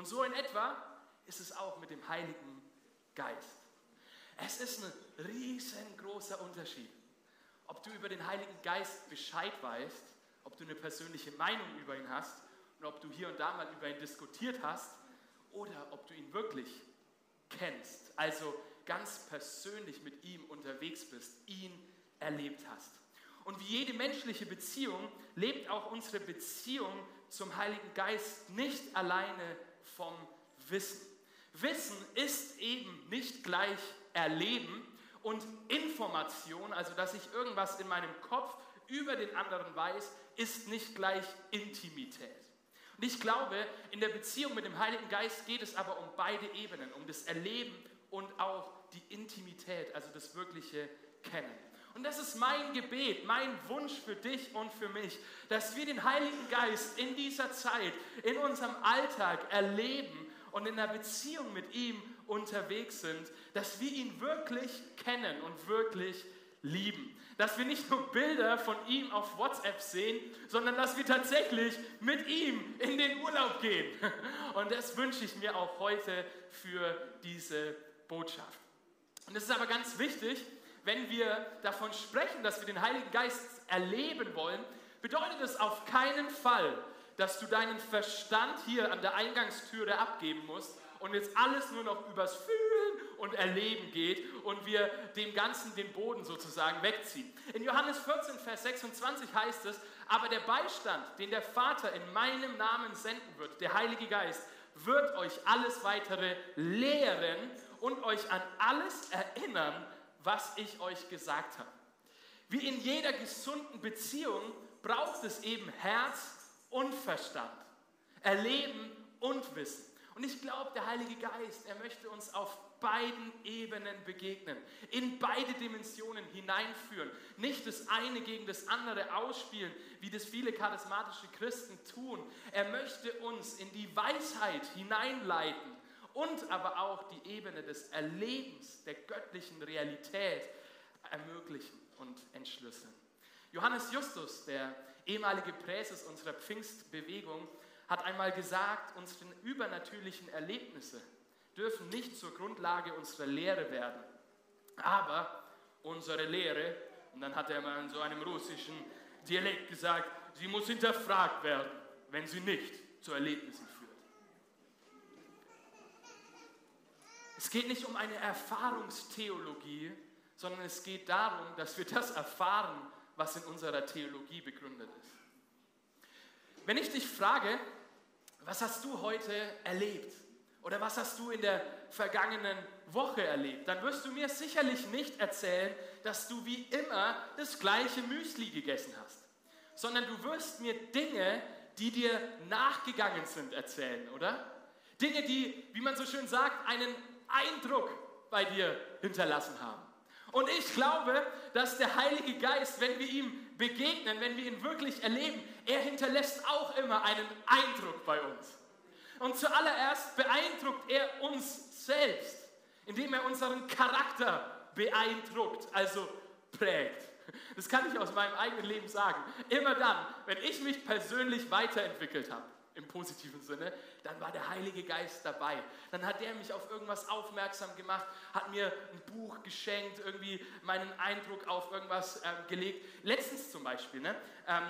Und so in etwa ist es auch mit dem Heiligen Geist. Es ist ein riesengroßer Unterschied, ob du über den Heiligen Geist Bescheid weißt, ob du eine persönliche Meinung über ihn hast und ob du hier und da mal über ihn diskutiert hast oder ob du ihn wirklich kennst, also ganz persönlich mit ihm unterwegs bist, ihn erlebt hast. Und wie jede menschliche Beziehung lebt auch unsere Beziehung zum Heiligen Geist nicht alleine vom Wissen. Wissen ist eben nicht gleich Erleben und Information, also dass ich irgendwas in meinem Kopf über den anderen weiß, ist nicht gleich Intimität. Und ich glaube, in der Beziehung mit dem Heiligen Geist geht es aber um beide Ebenen, um das Erleben und auch die Intimität, also das wirkliche Kennen. Und das ist mein Gebet, mein Wunsch für dich und für mich, dass wir den Heiligen Geist in dieser Zeit, in unserem Alltag erleben und in einer Beziehung mit ihm unterwegs sind, dass wir ihn wirklich kennen und wirklich lieben. Dass wir nicht nur Bilder von ihm auf WhatsApp sehen, sondern dass wir tatsächlich mit ihm in den Urlaub gehen. Und das wünsche ich mir auch heute für diese Botschaft. Und es ist aber ganz wichtig, wenn wir davon sprechen, dass wir den Heiligen Geist erleben wollen, bedeutet es auf keinen Fall, dass du deinen Verstand hier an der Eingangstüre abgeben musst und jetzt alles nur noch übers Fühlen und Erleben geht und wir dem Ganzen den Boden sozusagen wegziehen. In Johannes 14, Vers 26 heißt es, aber der Beistand, den der Vater in meinem Namen senden wird, der Heilige Geist, wird euch alles weitere lehren und euch an alles erinnern, was ich euch gesagt habe. Wie in jeder gesunden Beziehung braucht es eben Herz und Verstand, Erleben und Wissen. Und ich glaube, der Heilige Geist, er möchte uns auf beiden Ebenen begegnen, in beide Dimensionen hineinführen, nicht das eine gegen das andere ausspielen, wie das viele charismatische Christen tun. Er möchte uns in die Weisheit hineinleiten und aber auch die Ebene des Erlebens der göttlichen Realität ermöglichen und entschlüsseln. Johannes Justus, der ehemalige Präses unserer Pfingstbewegung, hat einmal gesagt, unsere übernatürlichen Erlebnisse dürfen nicht zur Grundlage unserer Lehre werden. Aber unsere Lehre, und dann hat er mal in so einem russischen Dialekt gesagt, sie muss hinterfragt werden, wenn sie nicht zu Erlebnissen führt. Es geht nicht um eine Erfahrungstheologie, sondern es geht darum, dass wir das erfahren, was in unserer Theologie begründet ist. Wenn ich dich frage, was hast du heute erlebt? Oder was hast du in der vergangenen Woche erlebt? Dann wirst du mir sicherlich nicht erzählen, dass du wie immer das gleiche Müsli gegessen hast, sondern du wirst mir Dinge, die dir nachgegangen sind, erzählen, oder? Dinge, die, wie man so schön sagt, einen Eindruck bei dir hinterlassen haben. Und ich glaube, dass der Heilige Geist, wenn wir ihm begegnen, wenn wir ihn wirklich erleben, er hinterlässt auch immer einen Eindruck bei uns. Und zuallererst beeindruckt er uns selbst, indem er unseren Charakter beeindruckt, also prägt. Das kann ich aus meinem eigenen Leben sagen. Immer dann, wenn ich mich persönlich weiterentwickelt habe, im positiven Sinne, dann war der Heilige Geist dabei. Dann hat er mich auf irgendwas aufmerksam gemacht, hat mir ein Buch geschenkt, irgendwie meinen Eindruck auf irgendwas ähm, gelegt. Letztens zum Beispiel, ne, ähm,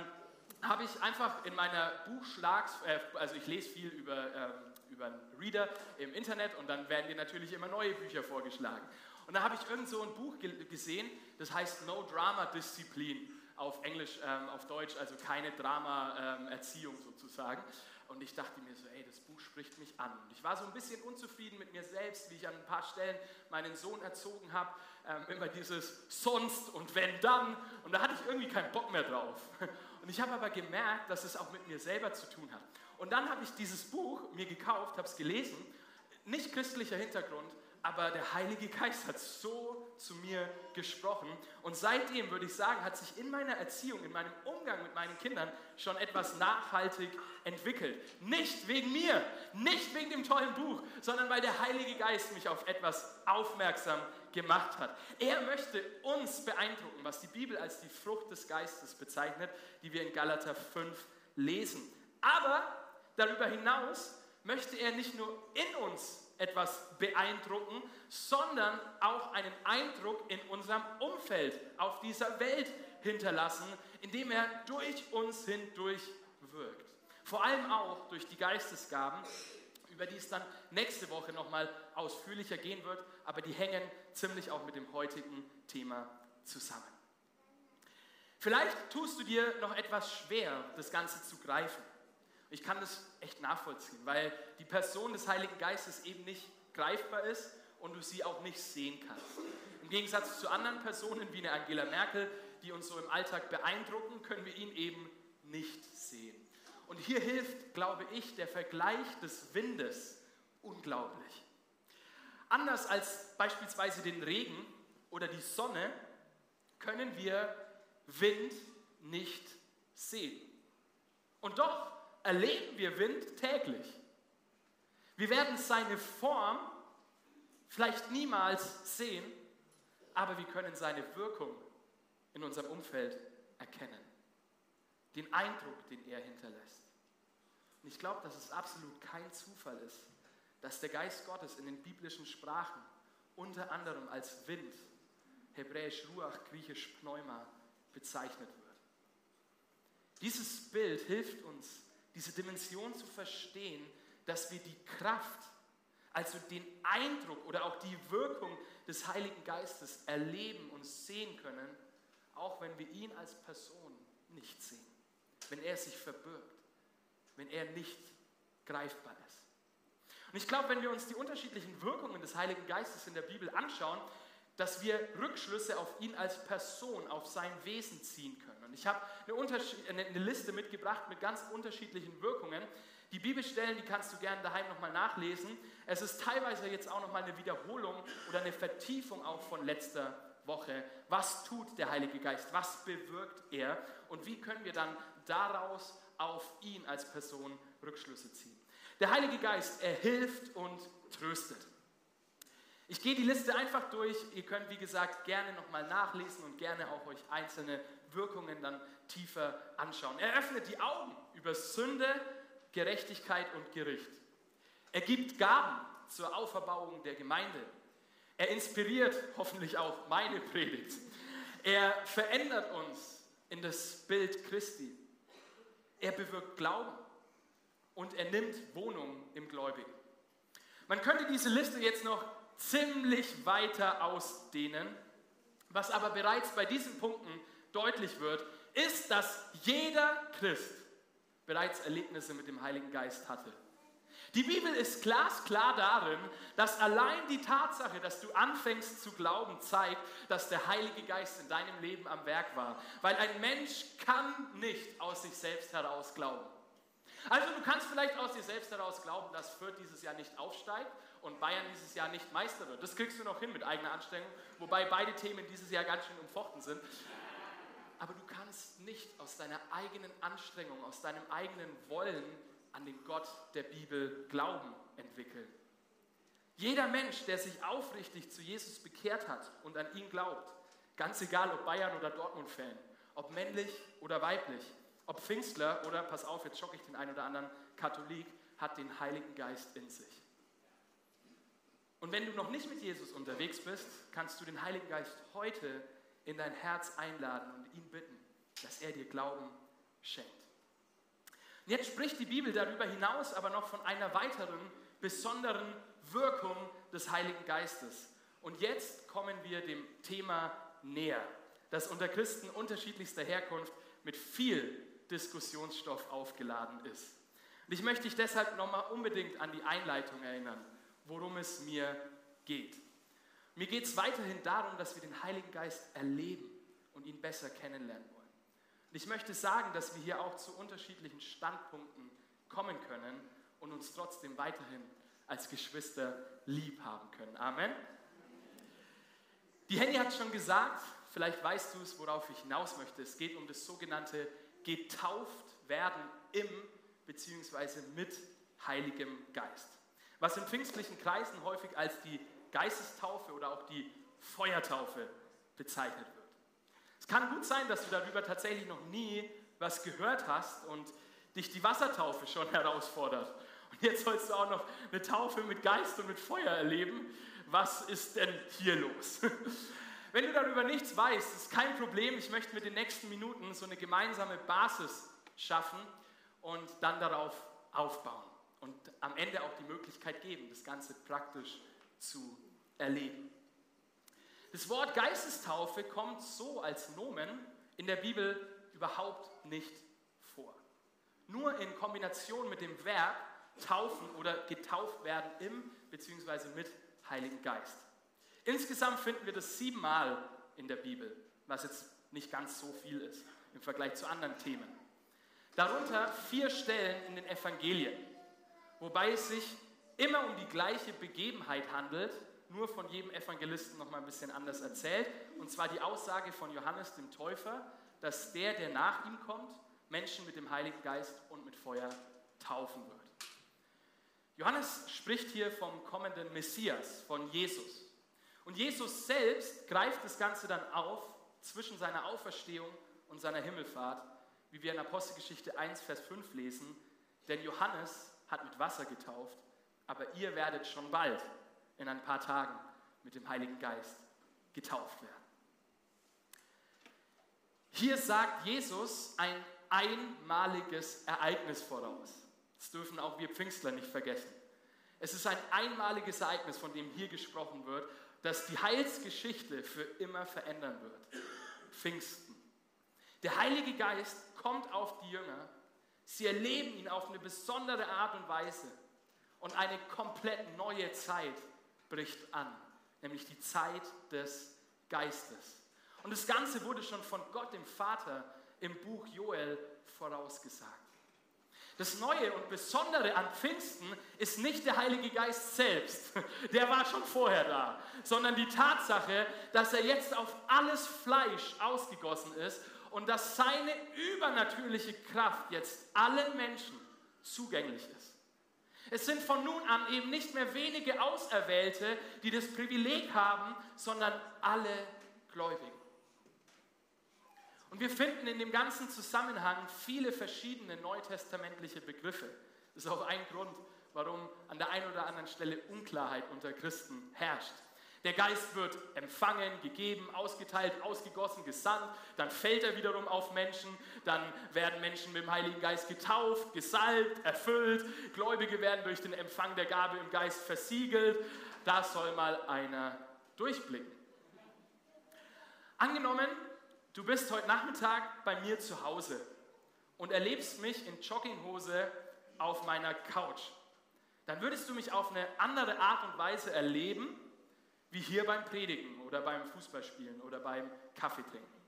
habe ich einfach in meiner Buchschlags, äh, also ich lese viel über, ähm, über einen Reader im Internet und dann werden dir natürlich immer neue Bücher vorgeschlagen. Und da habe ich irgend so ein Buch ge gesehen, das heißt No Drama Disziplin auf Englisch, ähm, auf Deutsch, also keine Drama-Erziehung ähm, sozusagen. Und ich dachte mir so, ey, das Buch spricht mich an. Und ich war so ein bisschen unzufrieden mit mir selbst, wie ich an ein paar Stellen meinen Sohn erzogen habe. Ähm, immer dieses sonst und wenn dann. Und da hatte ich irgendwie keinen Bock mehr drauf. Und ich habe aber gemerkt, dass es auch mit mir selber zu tun hat. Und dann habe ich dieses Buch mir gekauft, habe es gelesen. Nicht christlicher Hintergrund, aber der Heilige Geist hat so zu mir gesprochen. Und seitdem würde ich sagen, hat sich in meiner Erziehung, in meinem Umgang mit meinen Kindern schon etwas nachhaltig entwickelt. Nicht wegen mir, nicht wegen dem tollen Buch, sondern weil der Heilige Geist mich auf etwas aufmerksam gemacht hat. Er möchte uns beeindrucken, was die Bibel als die Frucht des Geistes bezeichnet, die wir in Galater 5 lesen. Aber darüber hinaus möchte er nicht nur in uns etwas beeindrucken, sondern auch einen Eindruck in unserem Umfeld, auf dieser Welt hinterlassen, indem er durch uns hindurch wirkt. Vor allem auch durch die Geistesgaben, über die es dann nächste Woche nochmal ausführlicher gehen wird, aber die hängen ziemlich auch mit dem heutigen Thema zusammen. Vielleicht tust du dir noch etwas schwer, das Ganze zu greifen. Ich kann das echt nachvollziehen, weil die Person des Heiligen Geistes eben nicht greifbar ist und du sie auch nicht sehen kannst. Im Gegensatz zu anderen Personen wie eine Angela Merkel, die uns so im Alltag beeindrucken, können wir ihn eben nicht sehen. Und hier hilft, glaube ich, der Vergleich des Windes unglaublich. Anders als beispielsweise den Regen oder die Sonne können wir Wind nicht sehen. Und doch erleben wir Wind täglich. Wir werden seine Form vielleicht niemals sehen, aber wir können seine Wirkung in unserem Umfeld erkennen. Den Eindruck, den er hinterlässt. Und ich glaube, dass es absolut kein Zufall ist, dass der Geist Gottes in den biblischen Sprachen unter anderem als Wind, hebräisch Ruach, griechisch Pneuma, bezeichnet wird. Dieses Bild hilft uns, diese Dimension zu verstehen, dass wir die Kraft, also den Eindruck oder auch die Wirkung des Heiligen Geistes erleben und sehen können, auch wenn wir ihn als Person nicht sehen, wenn er sich verbirgt, wenn er nicht greifbar ist. Und ich glaube, wenn wir uns die unterschiedlichen Wirkungen des Heiligen Geistes in der Bibel anschauen, dass wir Rückschlüsse auf ihn als Person, auf sein Wesen ziehen können. Und ich habe eine, eine, Liste mitgebracht mit ganz unterschiedlichen Wirkungen. Die Bibelstellen, die kannst du gerne daheim nochmal nachlesen. Es ist teilweise jetzt auch nochmal eine Wiederholung oder eine Vertiefung auch von letzter Woche. Was tut der Heilige Geist? Was bewirkt er? Und wie können wir dann daraus auf ihn als Person Rückschlüsse ziehen? Der Heilige Geist, er hilft und tröstet. Ich gehe die Liste einfach durch. Ihr könnt, wie gesagt, gerne nochmal nachlesen und gerne auch euch einzelne Wirkungen dann tiefer anschauen. Er öffnet die Augen über Sünde, Gerechtigkeit und Gericht. Er gibt Gaben zur Auferbauung der Gemeinde. Er inspiriert hoffentlich auch meine Predigt. Er verändert uns in das Bild Christi. Er bewirkt Glauben und er nimmt Wohnung im Gläubigen. Man könnte diese Liste jetzt noch ziemlich weiter ausdehnen. Was aber bereits bei diesen Punkten deutlich wird, ist, dass jeder Christ bereits Erlebnisse mit dem Heiligen Geist hatte. Die Bibel ist glasklar darin, dass allein die Tatsache, dass du anfängst zu glauben, zeigt, dass der Heilige Geist in deinem Leben am Werk war. Weil ein Mensch kann nicht aus sich selbst heraus glauben. Also du kannst vielleicht aus dir selbst heraus glauben, dass Fürth dieses Jahr nicht aufsteigt und Bayern dieses Jahr nicht Meister wird. Das kriegst du noch hin mit eigener Anstrengung, wobei beide Themen dieses Jahr ganz schön umfochten sind. Aber du kannst nicht aus deiner eigenen Anstrengung, aus deinem eigenen Wollen an den Gott der Bibel Glauben entwickeln. Jeder Mensch, der sich aufrichtig zu Jesus bekehrt hat und an ihn glaubt, ganz egal ob Bayern oder Dortmund-Fan, ob männlich oder weiblich, ob Pfingstler oder, pass auf, jetzt schocke ich den einen oder anderen Katholik, hat den Heiligen Geist in sich. Und wenn du noch nicht mit Jesus unterwegs bist, kannst du den Heiligen Geist heute in dein Herz einladen und ihn bitten, dass er dir Glauben schenkt. Und jetzt spricht die Bibel darüber hinaus aber noch von einer weiteren besonderen Wirkung des Heiligen Geistes. Und jetzt kommen wir dem Thema näher, das unter Christen unterschiedlichster Herkunft mit viel Diskussionsstoff aufgeladen ist. Und ich möchte dich deshalb nochmal unbedingt an die Einleitung erinnern worum es mir geht. Mir geht es weiterhin darum, dass wir den Heiligen Geist erleben und ihn besser kennenlernen wollen. Und ich möchte sagen, dass wir hier auch zu unterschiedlichen Standpunkten kommen können und uns trotzdem weiterhin als Geschwister lieb haben können. Amen. Die Henny hat schon gesagt, vielleicht weißt du es, worauf ich hinaus möchte. Es geht um das sogenannte getauft werden im bzw. mit Heiligem Geist was in pfingstlichen Kreisen häufig als die Geistestaufe oder auch die Feuertaufe bezeichnet wird. Es kann gut sein, dass du darüber tatsächlich noch nie was gehört hast und dich die Wassertaufe schon herausfordert Und jetzt sollst du auch noch eine Taufe mit Geist und mit Feuer erleben. Was ist denn hier los? Wenn du darüber nichts weißt, ist kein Problem. Ich möchte mit den nächsten Minuten so eine gemeinsame Basis schaffen und dann darauf aufbauen und am Ende auch die Möglichkeit geben, das Ganze praktisch zu erleben. Das Wort Geistestaufe kommt so als Nomen in der Bibel überhaupt nicht vor. Nur in Kombination mit dem Verb taufen oder getauft werden im bzw. mit Heiligen Geist. Insgesamt finden wir das siebenmal in der Bibel, was jetzt nicht ganz so viel ist im Vergleich zu anderen Themen. Darunter vier Stellen in den Evangelien, wobei es sich immer um die gleiche Begebenheit handelt, nur von jedem Evangelisten noch mal ein bisschen anders erzählt. Und zwar die Aussage von Johannes dem Täufer, dass der, der nach ihm kommt, Menschen mit dem Heiligen Geist und mit Feuer taufen wird. Johannes spricht hier vom kommenden Messias, von Jesus. Und Jesus selbst greift das Ganze dann auf zwischen seiner Auferstehung und seiner Himmelfahrt, wie wir in Apostelgeschichte 1, Vers 5 lesen. Denn Johannes hat mit Wasser getauft, aber ihr werdet schon bald in ein paar Tagen mit dem Heiligen Geist getauft werden. Hier sagt Jesus ein einmaliges Ereignis voraus. Das dürfen auch wir Pfingstler nicht vergessen. Es ist ein einmaliges Ereignis, von dem hier gesprochen wird, das die Heilsgeschichte für immer verändern wird. Pfingsten. Der Heilige Geist kommt auf die Jünger. Sie erleben ihn auf eine besondere Art und Weise. Und eine komplett neue Zeit bricht an, nämlich die Zeit des Geistes. Und das Ganze wurde schon von Gott, dem Vater, im Buch Joel vorausgesagt. Das Neue und Besondere an Pfingsten ist nicht der Heilige Geist selbst, der war schon vorher da, sondern die Tatsache, dass er jetzt auf alles Fleisch ausgegossen ist und dass seine übernatürliche Kraft jetzt allen Menschen zugänglich ist. Es sind von nun an eben nicht mehr wenige Auserwählte, die das Privileg haben, sondern alle Gläubigen. Und wir finden in dem ganzen Zusammenhang viele verschiedene neutestamentliche Begriffe. Das ist auch ein Grund, warum an der einen oder anderen Stelle Unklarheit unter Christen herrscht. Der Geist wird empfangen, gegeben, ausgeteilt, ausgegossen, gesandt, dann fällt er wiederum auf Menschen, dann werden Menschen mit dem Heiligen Geist getauft, gesalbt, erfüllt, Gläubige werden durch den Empfang der Gabe im Geist versiegelt. Da soll mal einer durchblicken. Angenommen, du bist heute Nachmittag bei mir zu Hause und erlebst mich in Jogginghose auf meiner Couch. Dann würdest du mich auf eine andere Art und Weise erleben, wie hier beim Predigen oder beim Fußballspielen oder beim Kaffeetrinken.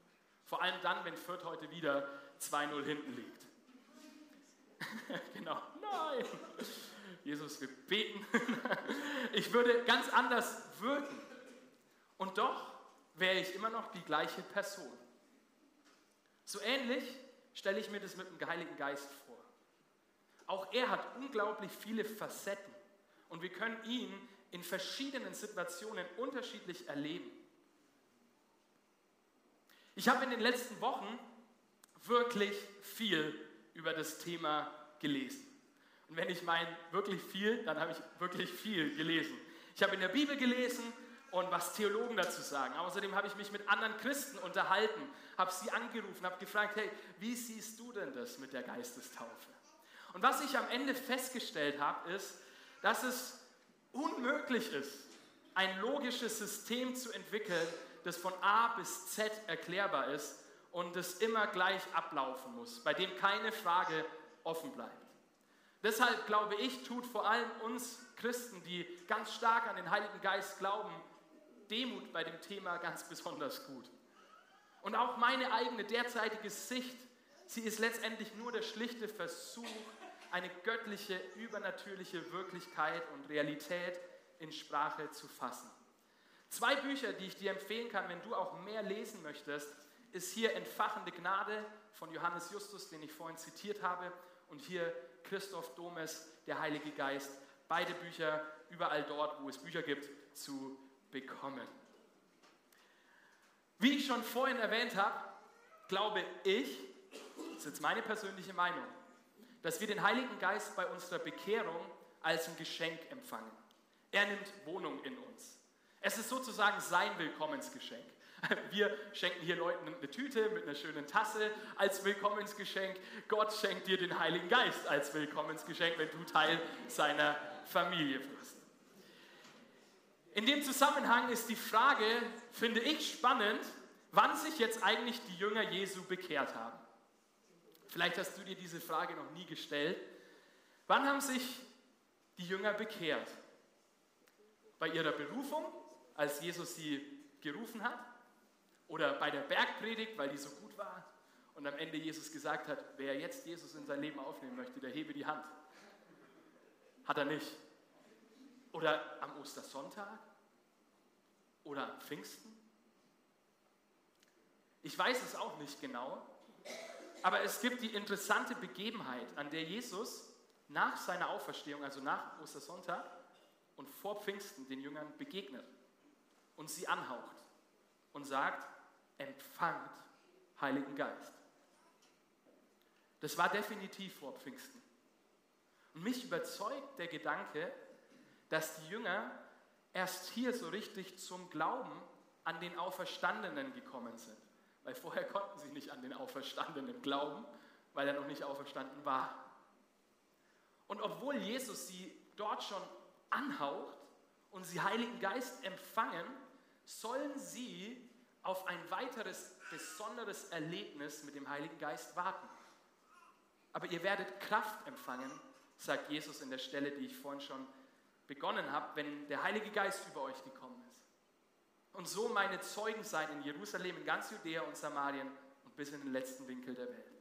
Vor allem dann, wenn Fürth heute wieder 2-0 hinten liegt. genau, nein. Jesus, wir beten. ich würde ganz anders wirken. Und doch wäre ich immer noch die gleiche Person. So ähnlich stelle ich mir das mit dem Heiligen Geist vor. Auch er hat unglaublich viele Facetten und wir können ihn in verschiedenen Situationen unterschiedlich erleben. Ich habe in den letzten Wochen wirklich viel über das Thema gelesen. Und wenn ich meine wirklich viel, dann habe ich wirklich viel gelesen. Ich habe in der Bibel gelesen, und was Theologen dazu sagen. Außerdem habe ich mich mit anderen Christen unterhalten, habe sie angerufen, habe gefragt, hey, wie siehst du denn das mit der Geistestaufe? Und was ich am Ende festgestellt habe, ist, dass es unmöglich ist, ein logisches System zu entwickeln, das von A bis Z erklärbar ist und das immer gleich ablaufen muss, bei dem keine Frage offen bleibt. Deshalb glaube ich, tut vor allem uns Christen, die ganz stark an den Heiligen Geist glauben, Demut bei dem Thema ganz besonders gut. Und auch meine eigene derzeitige Sicht, sie ist letztendlich nur der schlichte Versuch, eine göttliche, übernatürliche Wirklichkeit und Realität in Sprache zu fassen. Zwei Bücher, die ich dir empfehlen kann, wenn du auch mehr lesen möchtest, ist hier Entfachende Gnade von Johannes Justus, den ich vorhin zitiert habe, und hier Christoph Domes, der Heilige Geist. Beide Bücher überall dort, wo es Bücher gibt, zu bekommen. Wie ich schon vorhin erwähnt habe, glaube ich, das ist jetzt meine persönliche Meinung, dass wir den Heiligen Geist bei unserer Bekehrung als ein Geschenk empfangen. Er nimmt Wohnung in uns. Es ist sozusagen sein Willkommensgeschenk. Wir schenken hier Leuten eine Tüte mit einer schönen Tasse als Willkommensgeschenk. Gott schenkt dir den Heiligen Geist als Willkommensgeschenk, wenn du Teil seiner Familie wirst. In dem Zusammenhang ist die Frage, finde ich spannend, wann sich jetzt eigentlich die Jünger Jesu bekehrt haben. Vielleicht hast du dir diese Frage noch nie gestellt. Wann haben sich die Jünger bekehrt? Bei ihrer Berufung, als Jesus sie gerufen hat? Oder bei der Bergpredigt, weil die so gut war? Und am Ende Jesus gesagt hat, wer jetzt Jesus in sein Leben aufnehmen möchte, der hebe die Hand. Hat er nicht. Oder am Ostersonntag? Oder Pfingsten? Ich weiß es auch nicht genau, aber es gibt die interessante Begebenheit, an der Jesus nach seiner Auferstehung, also nach Ostersonntag und vor Pfingsten den Jüngern begegnet und sie anhaucht und sagt, empfangt Heiligen Geist. Das war definitiv vor Pfingsten. Und mich überzeugt der Gedanke, dass die Jünger erst hier so richtig zum Glauben an den Auferstandenen gekommen sind. Weil vorher konnten sie nicht an den Auferstandenen glauben, weil er noch nicht auferstanden war. Und obwohl Jesus sie dort schon anhaucht und sie Heiligen Geist empfangen, sollen sie auf ein weiteres besonderes Erlebnis mit dem Heiligen Geist warten. Aber ihr werdet Kraft empfangen, sagt Jesus in der Stelle, die ich vorhin schon begonnen habe, wenn der Heilige Geist über euch gekommen ist und so meine Zeugen sein in Jerusalem, in ganz Judäa und Samarien und bis in den letzten Winkel der Welt.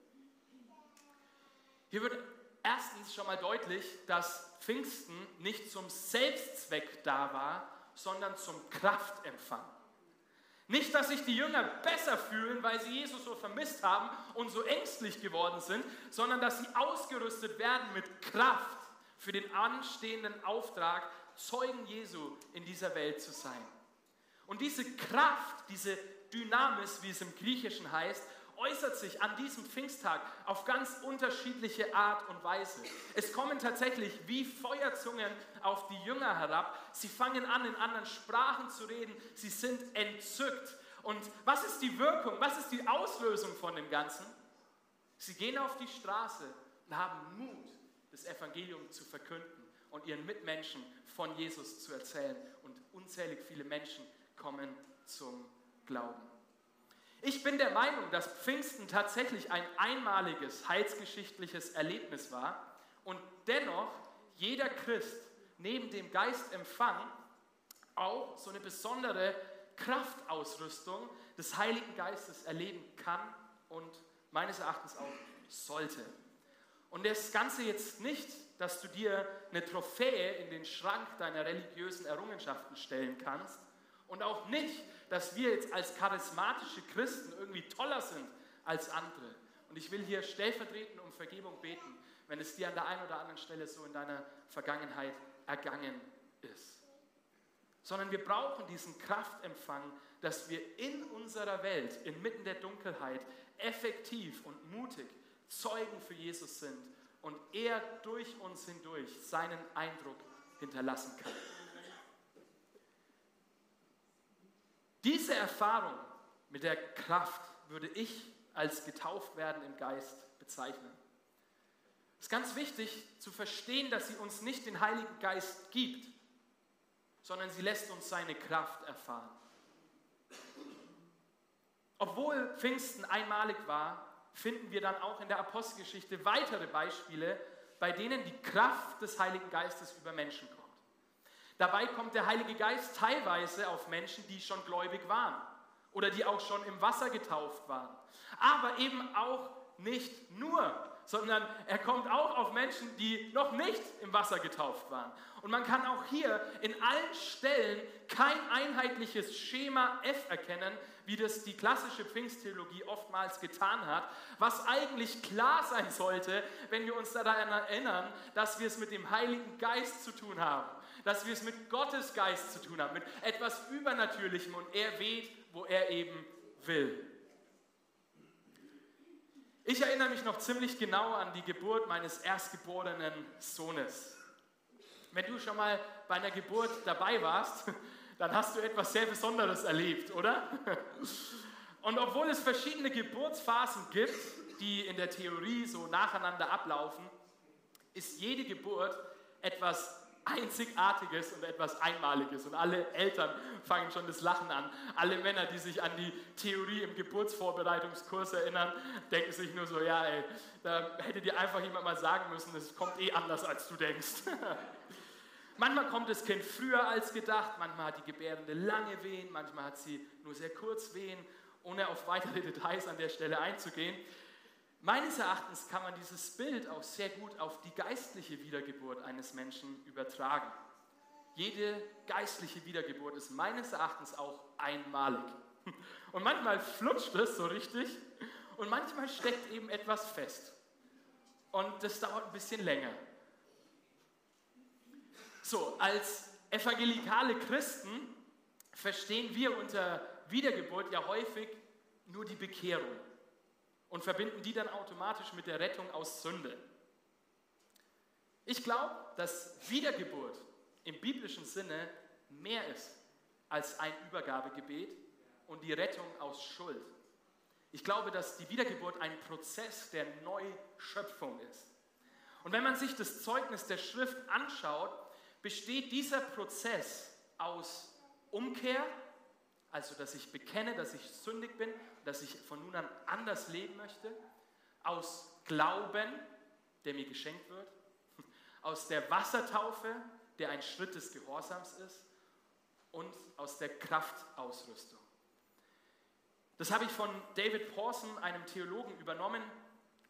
Hier wird erstens schon mal deutlich, dass Pfingsten nicht zum Selbstzweck da war, sondern zum Kraftempfang. Nicht, dass sich die Jünger besser fühlen, weil sie Jesus so vermisst haben und so ängstlich geworden sind, sondern dass sie ausgerüstet werden mit Kraft für den anstehenden Auftrag, Zeugen Jesu in dieser Welt zu sein. Und diese Kraft, diese Dynamis, wie es im Griechischen heißt, äußert sich an diesem Pfingsttag auf ganz unterschiedliche Art und Weise. Es kommen tatsächlich wie Feuerzungen auf die Jünger herab. Sie fangen an, in anderen Sprachen zu reden. Sie sind entzückt. Und was ist die Wirkung? Was ist die Auslösung von dem Ganzen? Sie gehen auf die Straße und haben Mut, das Evangelium zu verkünden und ihren Mitmenschen von Jesus zu erzählen. Und unzählig viele Menschen kommen zum Glauben. Ich bin der Meinung, dass Pfingsten tatsächlich ein einmaliges heilsgeschichtliches Erlebnis war und dennoch jeder Christ neben dem Geistempfang auch so eine besondere Kraftausrüstung des Heiligen Geistes erleben kann und meines Erachtens auch sollte. Und das Ganze jetzt nicht, dass du dir eine Trophäe in den Schrank deiner religiösen Errungenschaften stellen kannst, und auch nicht, dass wir jetzt als charismatische Christen irgendwie toller sind als andere. Und ich will hier stellvertretend um Vergebung beten, wenn es dir an der einen oder anderen Stelle so in deiner Vergangenheit ergangen ist. Sondern wir brauchen diesen Kraftempfang, dass wir in unserer Welt, inmitten der Dunkelheit, effektiv und mutig Zeugen für Jesus sind und er durch uns hindurch seinen Eindruck hinterlassen kann. Diese Erfahrung mit der Kraft würde ich als getauft werden im Geist bezeichnen. Es ist ganz wichtig zu verstehen, dass sie uns nicht den Heiligen Geist gibt, sondern sie lässt uns seine Kraft erfahren. Obwohl Pfingsten einmalig war, finden wir dann auch in der Apostelgeschichte weitere Beispiele, bei denen die Kraft des Heiligen Geistes über Menschen kommt. Dabei kommt der Heilige Geist teilweise auf Menschen, die schon gläubig waren oder die auch schon im Wasser getauft waren. Aber eben auch nicht nur, sondern er kommt auch auf Menschen, die noch nicht im Wasser getauft waren. Und man kann auch hier in allen Stellen kein einheitliches Schema F erkennen, wie das die klassische Pfingsttheologie oftmals getan hat, was eigentlich klar sein sollte, wenn wir uns daran erinnern, dass wir es mit dem Heiligen Geist zu tun haben dass wir es mit Gottes Geist zu tun haben, mit etwas Übernatürlichem und er weht, wo er eben will. Ich erinnere mich noch ziemlich genau an die Geburt meines erstgeborenen Sohnes. Wenn du schon mal bei einer Geburt dabei warst, dann hast du etwas sehr Besonderes erlebt, oder? Und obwohl es verschiedene Geburtsphasen gibt, die in der Theorie so nacheinander ablaufen, ist jede Geburt etwas Einzigartiges und etwas Einmaliges. Und alle Eltern fangen schon das Lachen an. Alle Männer, die sich an die Theorie im Geburtsvorbereitungskurs erinnern, denken sich nur so, ja, ey, da hätte dir einfach jemand mal sagen müssen, es kommt eh anders, als du denkst. manchmal kommt das Kind früher als gedacht, manchmal hat die Gebärende lange Wehen, manchmal hat sie nur sehr kurz Wehen, ohne auf weitere Details an der Stelle einzugehen. Meines Erachtens kann man dieses Bild auch sehr gut auf die geistliche Wiedergeburt eines Menschen übertragen. Jede geistliche Wiedergeburt ist meines Erachtens auch einmalig. Und manchmal flutscht es so richtig und manchmal steckt eben etwas fest. Und das dauert ein bisschen länger. So, als evangelikale Christen verstehen wir unter Wiedergeburt ja häufig nur die Bekehrung und verbinden die dann automatisch mit der Rettung aus Sünde. Ich glaube, dass Wiedergeburt im biblischen Sinne mehr ist als ein Übergabegebet und die Rettung aus Schuld. Ich glaube, dass die Wiedergeburt ein Prozess der Neuschöpfung ist. Und wenn man sich das Zeugnis der Schrift anschaut, besteht dieser Prozess aus Umkehr, also dass ich bekenne, dass ich sündig bin, dass ich von nun an anders leben möchte, aus Glauben, der mir geschenkt wird, aus der Wassertaufe, der ein Schritt des Gehorsams ist, und aus der Kraftausrüstung. Das habe ich von David Pawson, einem Theologen, übernommen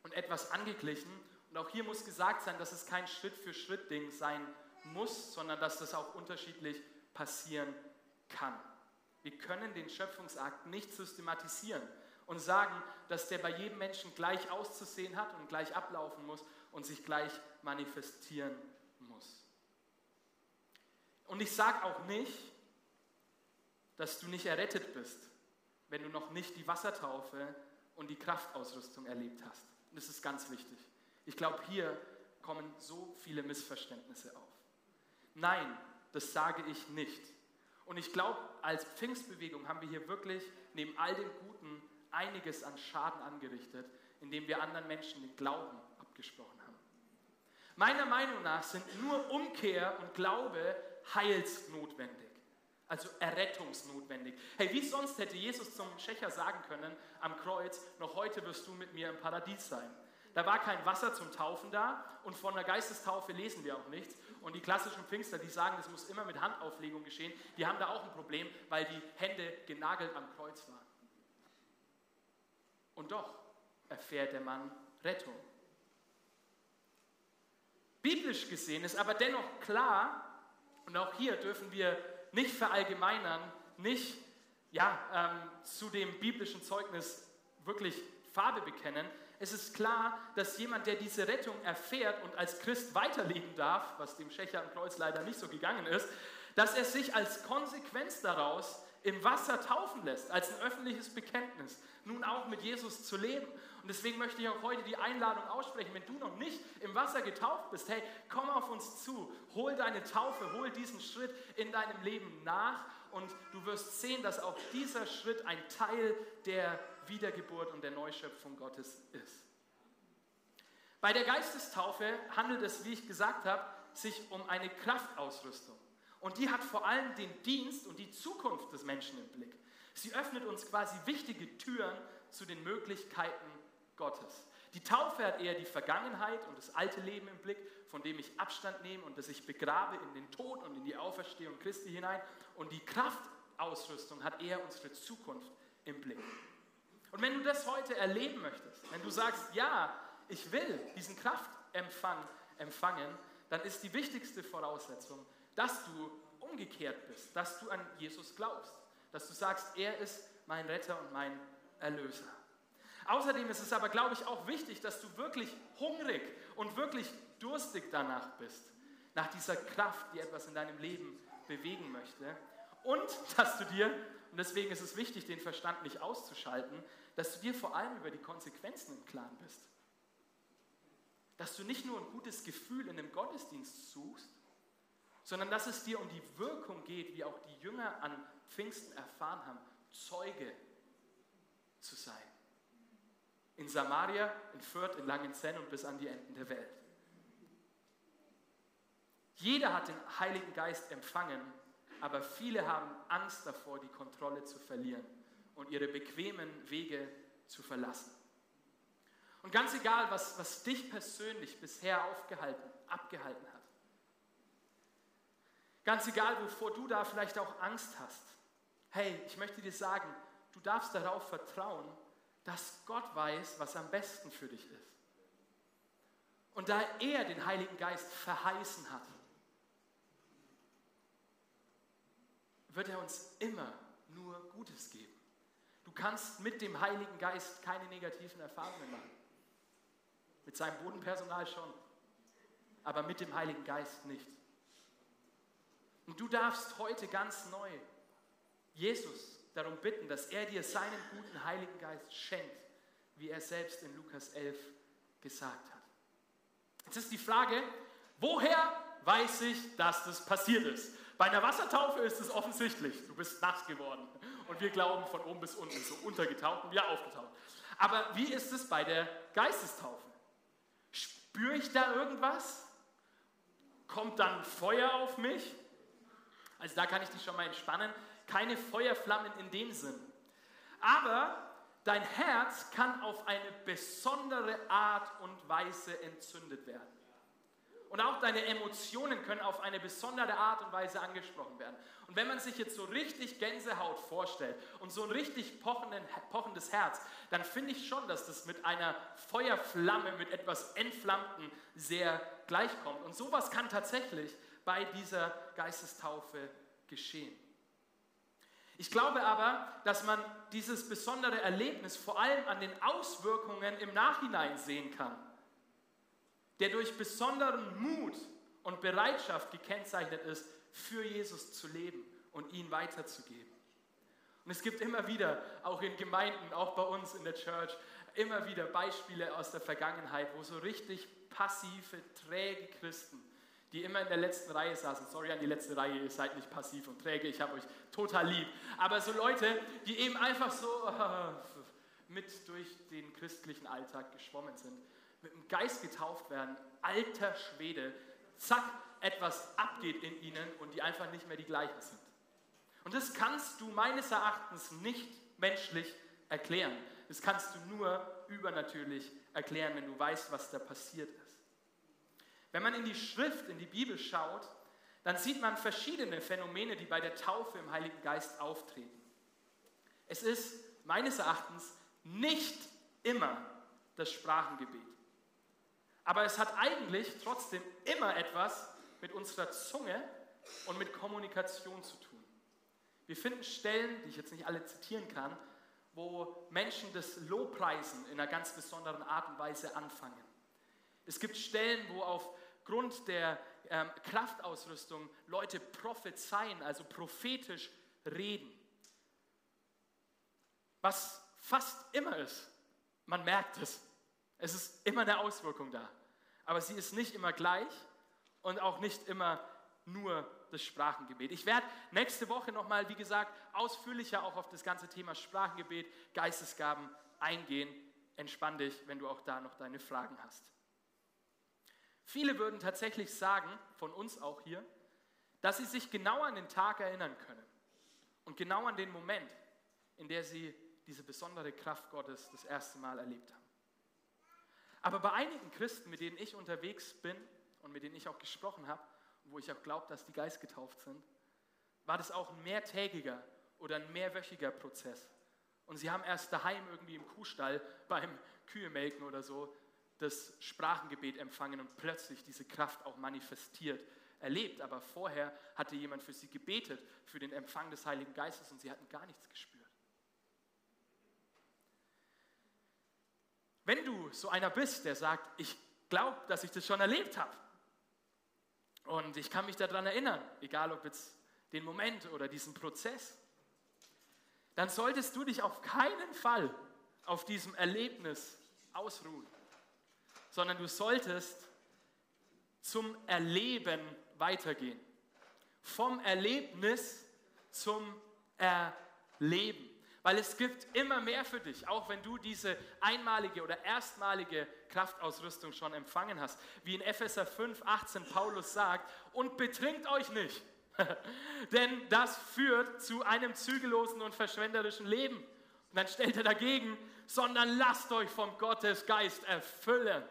und etwas angeglichen. Und auch hier muss gesagt sein, dass es kein Schritt-für-Schritt-Ding sein muss, sondern dass das auch unterschiedlich passieren kann. Wir können den Schöpfungsakt nicht systematisieren und sagen, dass der bei jedem Menschen gleich auszusehen hat und gleich ablaufen muss und sich gleich manifestieren muss. Und ich sage auch nicht, dass du nicht errettet bist, wenn du noch nicht die Wassertaufe und die Kraftausrüstung erlebt hast. das ist ganz wichtig. Ich glaube, hier kommen so viele Missverständnisse auf. Nein, das sage ich nicht. Und ich glaube, als Pfingstbewegung haben wir hier wirklich neben all dem Guten einiges an Schaden angerichtet, indem wir anderen Menschen den Glauben abgesprochen haben. Meiner Meinung nach sind nur Umkehr und Glaube heilsnotwendig, also errettungsnotwendig. Hey, wie sonst hätte Jesus zum Schächer sagen können am Kreuz, noch heute wirst du mit mir im Paradies sein. Da war kein Wasser zum Taufen da und von der Geistestaufe lesen wir auch nichts. Und die klassischen Pfingster, die sagen, das muss immer mit Handauflegung geschehen, die haben da auch ein Problem, weil die Hände genagelt am Kreuz waren. Und doch erfährt der Mann Rettung. Biblisch gesehen ist aber dennoch klar, und auch hier dürfen wir nicht verallgemeinern, nicht ja, ähm, zu dem biblischen Zeugnis wirklich Farbe bekennen, es ist klar, dass jemand, der diese Rettung erfährt und als Christ weiterleben darf, was dem Schächer am Kreuz leider nicht so gegangen ist, dass er sich als Konsequenz daraus im Wasser taufen lässt, als ein öffentliches Bekenntnis, nun auch mit Jesus zu leben. Und deswegen möchte ich auch heute die Einladung aussprechen, wenn du noch nicht im Wasser getauft bist, hey, komm auf uns zu, hol deine Taufe, hol diesen Schritt in deinem Leben nach und du wirst sehen, dass auch dieser Schritt ein Teil der Wiedergeburt und der Neuschöpfung Gottes ist. Bei der Geistestaufe handelt es, wie ich gesagt habe, sich um eine Kraftausrüstung. Und die hat vor allem den Dienst und die Zukunft des Menschen im Blick. Sie öffnet uns quasi wichtige Türen zu den Möglichkeiten Gottes. Die Taufe hat eher die Vergangenheit und das alte Leben im Blick, von dem ich Abstand nehme und das ich begrabe in den Tod und in die Auferstehung Christi hinein. Und die Kraftausrüstung hat eher unsere Zukunft im Blick. Und wenn du das heute erleben möchtest, wenn du sagst, ja, ich will diesen Kraftempfang empfangen, dann ist die wichtigste Voraussetzung, dass du umgekehrt bist, dass du an Jesus glaubst, dass du sagst, er ist mein Retter und mein Erlöser. Außerdem ist es aber, glaube ich, auch wichtig, dass du wirklich hungrig und wirklich durstig danach bist, nach dieser Kraft, die etwas in deinem Leben bewegen möchte Und dass du dir, und deswegen ist es wichtig, den Verstand nicht auszuschalten, dass du dir vor allem über die Konsequenzen im Klaren bist. Dass du nicht nur ein gutes Gefühl in einem Gottesdienst suchst, sondern dass es dir um die Wirkung geht, wie auch die Jünger an Pfingsten erfahren haben, Zeuge zu sein. In Samaria, in Fürth, in Langenzenn und bis an die Enden der Welt. Jeder hat den Heiligen Geist empfangen, aber viele haben Angst davor, die Kontrolle zu verlieren und ihre bequemen Wege zu verlassen. Und ganz egal, was, was dich persönlich bisher aufgehalten, abgehalten hat, ganz egal, wovor du da vielleicht auch Angst hast, hey, ich möchte dir sagen, du darfst darauf vertrauen, dass Gott weiß, was am besten für dich ist. Und da er den Heiligen Geist verheißen hat, wird er uns immer nur Gutes geben. Du kannst mit dem Heiligen Geist keine negativen Erfahrungen machen. Mit seinem Bodenpersonal schon, aber mit dem Heiligen Geist nicht. Und du darfst heute ganz neu Jesus darum bitten, dass er dir seinen guten Heiligen Geist schenkt, wie er selbst in Lukas 11 gesagt hat. Jetzt ist die Frage, woher weiß ich, dass das passiert ist? Bei einer Wassertaufe ist es offensichtlich, du bist nass geworden. Und wir glauben von oben bis unten, so untergetaucht und wieder aufgetaucht. Aber wie ist es bei der Geistestaufe? Spüre ich da irgendwas? Kommt dann Feuer auf mich? Also da kann ich dich schon mal entspannen. Keine Feuerflammen in dem Sinn. Aber dein Herz kann auf eine besondere Art und Weise entzündet werden. Und auch deine Emotionen können auf eine besondere Art und Weise angesprochen werden. Und wenn man sich jetzt so richtig Gänsehaut vorstellt und so ein richtig pochendes Herz, dann finde ich schon, dass das mit einer Feuerflamme, mit etwas Entflammten sehr gleichkommt. Und sowas kann tatsächlich bei dieser Geistestaufe geschehen. Ich glaube aber, dass man dieses besondere Erlebnis vor allem an den Auswirkungen im Nachhinein sehen kann der durch besonderen Mut und Bereitschaft gekennzeichnet ist, für Jesus zu leben und ihn weiterzugeben. Und es gibt immer wieder, auch in Gemeinden, auch bei uns in der Church, immer wieder Beispiele aus der Vergangenheit, wo so richtig passive, träge Christen, die immer in der letzten Reihe saßen, sorry an die letzte Reihe, ihr seid nicht passiv und träge, ich habe euch total lieb, aber so Leute, die eben einfach so mit durch den christlichen Alltag geschwommen sind mit dem Geist getauft werden, alter Schwede, zack, etwas abgeht in ihnen und die einfach nicht mehr die gleichen sind. Und das kannst du meines Erachtens nicht menschlich erklären. Das kannst du nur übernatürlich erklären, wenn du weißt, was da passiert ist. Wenn man in die Schrift, in die Bibel schaut, dann sieht man verschiedene Phänomene, die bei der Taufe im Heiligen Geist auftreten. Es ist meines Erachtens nicht immer das Sprachengebet. Aber es hat eigentlich trotzdem immer etwas mit unserer Zunge und mit Kommunikation zu tun. Wir finden Stellen, die ich jetzt nicht alle zitieren kann, wo Menschen das Lobpreisen in einer ganz besonderen Art und Weise anfangen. Es gibt Stellen, wo aufgrund der ähm, Kraftausrüstung Leute prophezeien, also prophetisch reden. Was fast immer ist, man merkt es, es ist immer eine Auswirkung da. Aber sie ist nicht immer gleich und auch nicht immer nur das Sprachengebet. Ich werde nächste Woche nochmal, wie gesagt, ausführlicher auch auf das ganze Thema Sprachengebet, Geistesgaben eingehen. Entspann dich, wenn du auch da noch deine Fragen hast. Viele würden tatsächlich sagen, von uns auch hier, dass sie sich genau an den Tag erinnern können und genau an den Moment, in der sie diese besondere Kraft Gottes das erste Mal erlebt haben. Aber bei einigen Christen, mit denen ich unterwegs bin und mit denen ich auch gesprochen habe, wo ich auch glaube, dass die Geist getauft sind, war das auch ein mehrtägiger oder ein mehrwöchiger Prozess. Und sie haben erst daheim irgendwie im Kuhstall beim Kühemelken oder so das Sprachengebet empfangen und plötzlich diese Kraft auch manifestiert erlebt. Aber vorher hatte jemand für sie gebetet, für den Empfang des Heiligen Geistes und sie hatten gar nichts gespürt. Wenn du so einer bist, der sagt, ich glaube, dass ich das schon erlebt habe und ich kann mich daran erinnern, egal ob jetzt den Moment oder diesen Prozess, dann solltest du dich auf keinen Fall auf diesem Erlebnis ausruhen, sondern du solltest zum Erleben weitergehen. Vom Erlebnis zum Erleben. Weil es gibt immer mehr für dich, auch wenn du diese einmalige oder erstmalige Kraftausrüstung schon empfangen hast. Wie in Epheser 5, 18 Paulus sagt, und betrinkt euch nicht, denn das führt zu einem zügellosen und verschwenderischen Leben. Und dann stellt er dagegen, sondern lasst euch vom Gottesgeist erfüllen.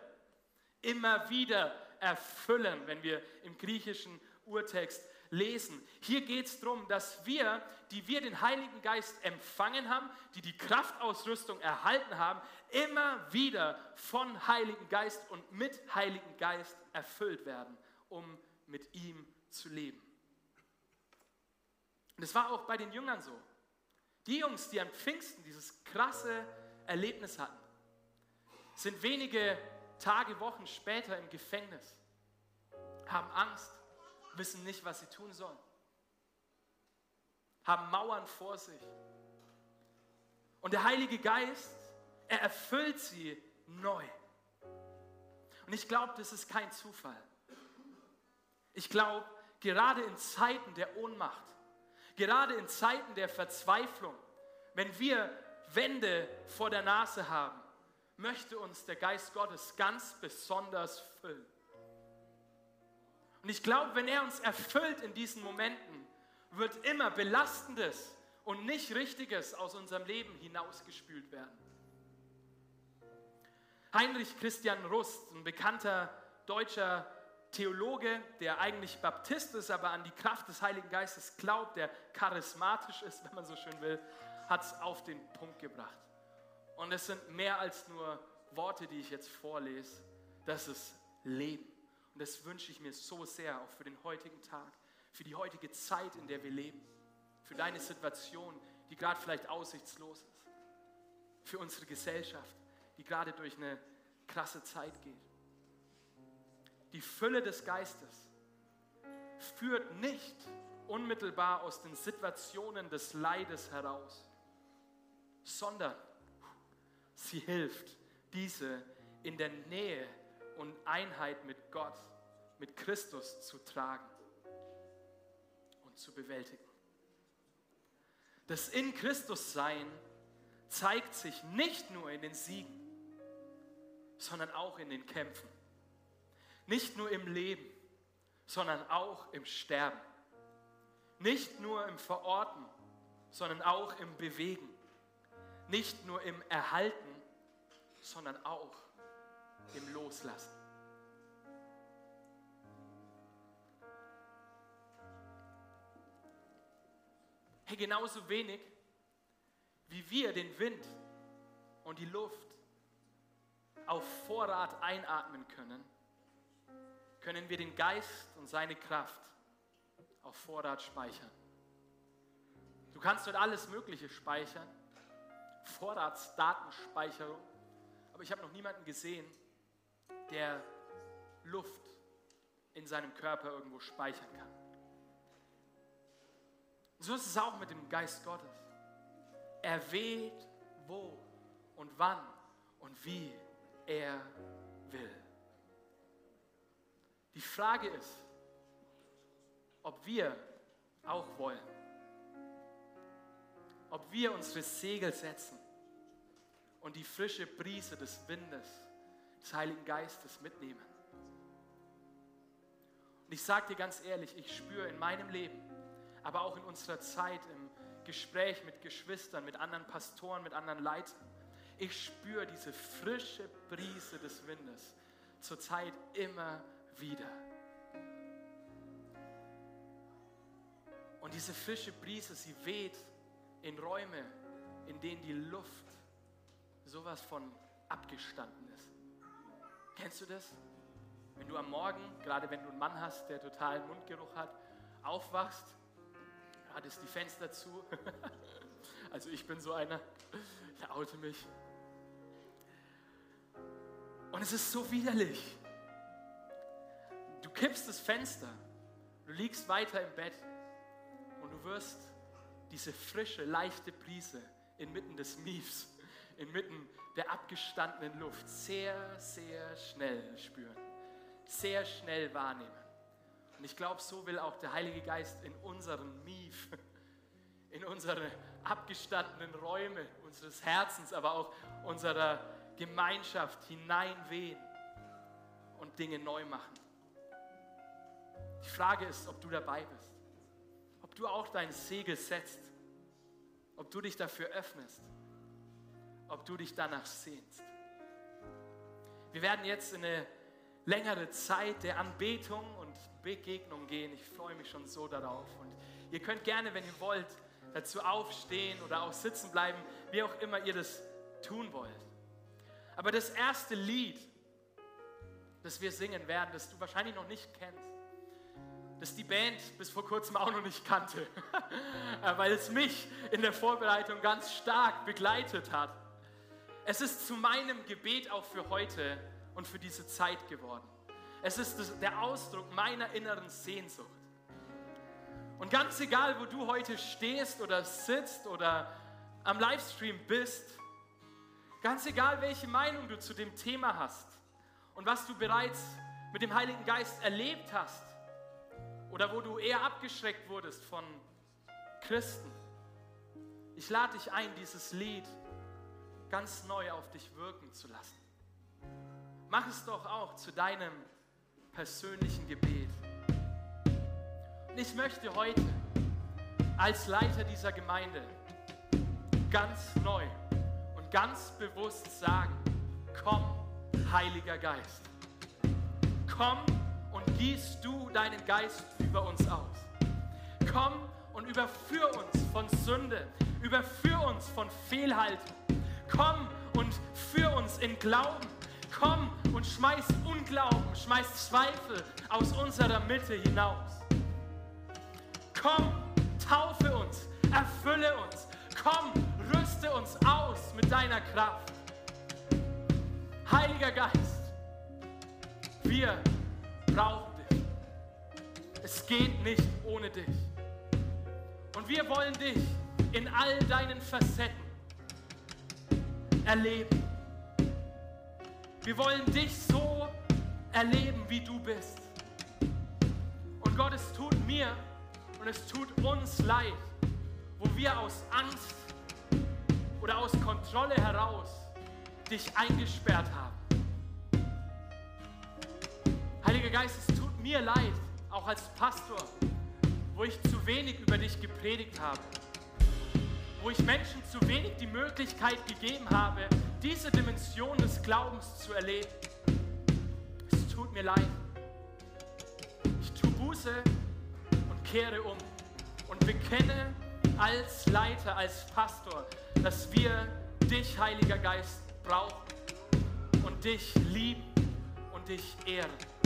Immer wieder erfüllen, wenn wir im griechischen Urtext lesen. Hier geht es darum, dass wir, die wir den Heiligen Geist empfangen haben, die die Kraftausrüstung erhalten haben, immer wieder von Heiligen Geist und mit Heiligen Geist erfüllt werden, um mit ihm zu leben. Und es war auch bei den Jüngern so. Die Jungs, die an Pfingsten dieses krasse Erlebnis hatten, sind wenige Tage, Wochen später im Gefängnis, haben Angst, wissen nicht, was sie tun sollen, haben Mauern vor sich. Und der Heilige Geist, er erfüllt sie neu. Und ich glaube, das ist kein Zufall. Ich glaube, gerade in Zeiten der Ohnmacht, gerade in Zeiten der Verzweiflung, wenn wir Wände vor der Nase haben, möchte uns der Geist Gottes ganz besonders füllen. Und ich glaube, wenn er uns erfüllt in diesen Momenten, wird immer Belastendes und nicht Richtiges aus unserem Leben hinausgespült werden. Heinrich Christian Rust, ein bekannter deutscher Theologe, der eigentlich Baptist ist, aber an die Kraft des Heiligen Geistes glaubt, der charismatisch ist, wenn man so schön will, hat es auf den Punkt gebracht. Und es sind mehr als nur Worte, die ich jetzt vorlese. Das ist Leben. Und das wünsche ich mir so sehr, auch für den heutigen Tag, für die heutige Zeit, in der wir leben, für deine Situation, die gerade vielleicht aussichtslos ist, für unsere Gesellschaft, die gerade durch eine krasse Zeit geht. Die Fülle des Geistes führt nicht unmittelbar aus den Situationen des Leides heraus, sondern sie hilft, diese in der Nähe und Einheit mit Gott, mit Christus zu tragen und zu bewältigen. Das in Christus Sein zeigt sich nicht nur in den Siegen, sondern auch in den Kämpfen. Nicht nur im Leben, sondern auch im Sterben. Nicht nur im Verorten, sondern auch im Bewegen. Nicht nur im Erhalten, sondern auch im Loslassen. Hey, genauso wenig wie wir den Wind und die Luft auf Vorrat einatmen können, können wir den Geist und seine Kraft auf Vorrat speichern. Du kannst dort alles Mögliche speichern, Vorratsdatenspeicherung, aber ich habe noch niemanden gesehen, der Luft in seinem Körper irgendwo speichern kann. So ist es auch mit dem Geist Gottes. Er weht, wo und wann und wie er will. Die Frage ist, ob wir auch wollen, ob wir unsere Segel setzen und die frische Brise des Windes, des Heiligen Geistes mitnehmen. Und ich sage dir ganz ehrlich, ich spüre in meinem Leben, aber auch in unserer Zeit im Gespräch mit Geschwistern, mit anderen Pastoren, mit anderen Leitern, ich spüre diese frische Brise des Windes zurzeit immer wieder. Und diese frische Brise, sie weht in Räume, in denen die Luft sowas von abgestanden. Kennst du das? Wenn du am Morgen, gerade wenn du einen Mann hast, der totalen Mundgeruch hat, aufwachst, hattest die Fenster zu. also ich bin so einer, ich oute mich. Und es ist so widerlich. Du kippst das Fenster, du liegst weiter im Bett Und du wirst diese frische, leichte Brise inmitten des Miefs, inmitten der abgestandenen Luft sehr, sehr schnell spüren, sehr schnell wahrnehmen. Und ich glaube, so will auch der Heilige Geist in unseren Mief, in unsere abgestandenen Räume unseres Herzens, aber auch unserer Gemeinschaft hineinwehen und Dinge neu machen. Die Frage ist, ob du dabei bist, ob du auch dein Segel setzt, ob du dich dafür öffnest, ob du dich danach sehnst. Wir werden jetzt in eine längere Zeit der Anbetung und Begegnung gehen. Ich freue mich schon so darauf. Und ihr könnt gerne, wenn ihr wollt, dazu aufstehen oder auch sitzen bleiben, wie auch immer ihr das tun wollt. Aber das erste Lied, das wir singen werden, das du wahrscheinlich noch nicht kennst, das die Band bis vor kurzem auch noch nicht kannte, weil es mich in der Vorbereitung ganz stark begleitet hat. Es ist zu meinem Gebet auch für heute und für diese Zeit geworden. Es ist der Ausdruck meiner inneren Sehnsucht. Und ganz egal, wo du heute stehst oder sitzt oder am Livestream bist, ganz egal, welche Meinung du zu dem Thema hast und was du bereits mit dem Heiligen Geist erlebt hast oder wo du eher abgeschreckt wurdest von Christen, ich lade dich ein, dieses Lied ganz neu auf dich wirken zu lassen. Mach es doch auch zu deinem persönlichen Gebet. Und ich möchte heute als Leiter dieser Gemeinde ganz neu und ganz bewusst sagen, komm, Heiliger Geist. Komm und gieß du deinen Geist über uns aus. Komm und überführ uns von Sünde, überführ uns von Fehlhaltung. Komm und führ uns in Glauben. Komm und schmeiß Unglauben, schmeiß Zweifel aus unserer Mitte hinaus. Komm, taufe uns, erfülle uns. Komm, rüste uns aus mit deiner Kraft. Heiliger Geist, wir brauchen dich. Es geht nicht ohne dich. Und wir wollen dich in all deinen Facetten erleben. Wir wollen dich so erleben, wie du bist. Und Gott, es tut mir und es tut uns leid, wo wir aus Angst oder aus Kontrolle heraus dich eingesperrt haben. Heiliger Geist, es tut mir leid, auch als Pastor, wo ich zu wenig über dich gepredigt habe, wo ich Menschen zu wenig die Möglichkeit gegeben habe, diese Dimension des Glaubens zu erleben. Es tut mir leid. Ich tue Buße und kehre um und bekenne als Leiter, als Pastor, dass wir dich, Heiliger Geist, brauchen und dich lieben und dich ehren.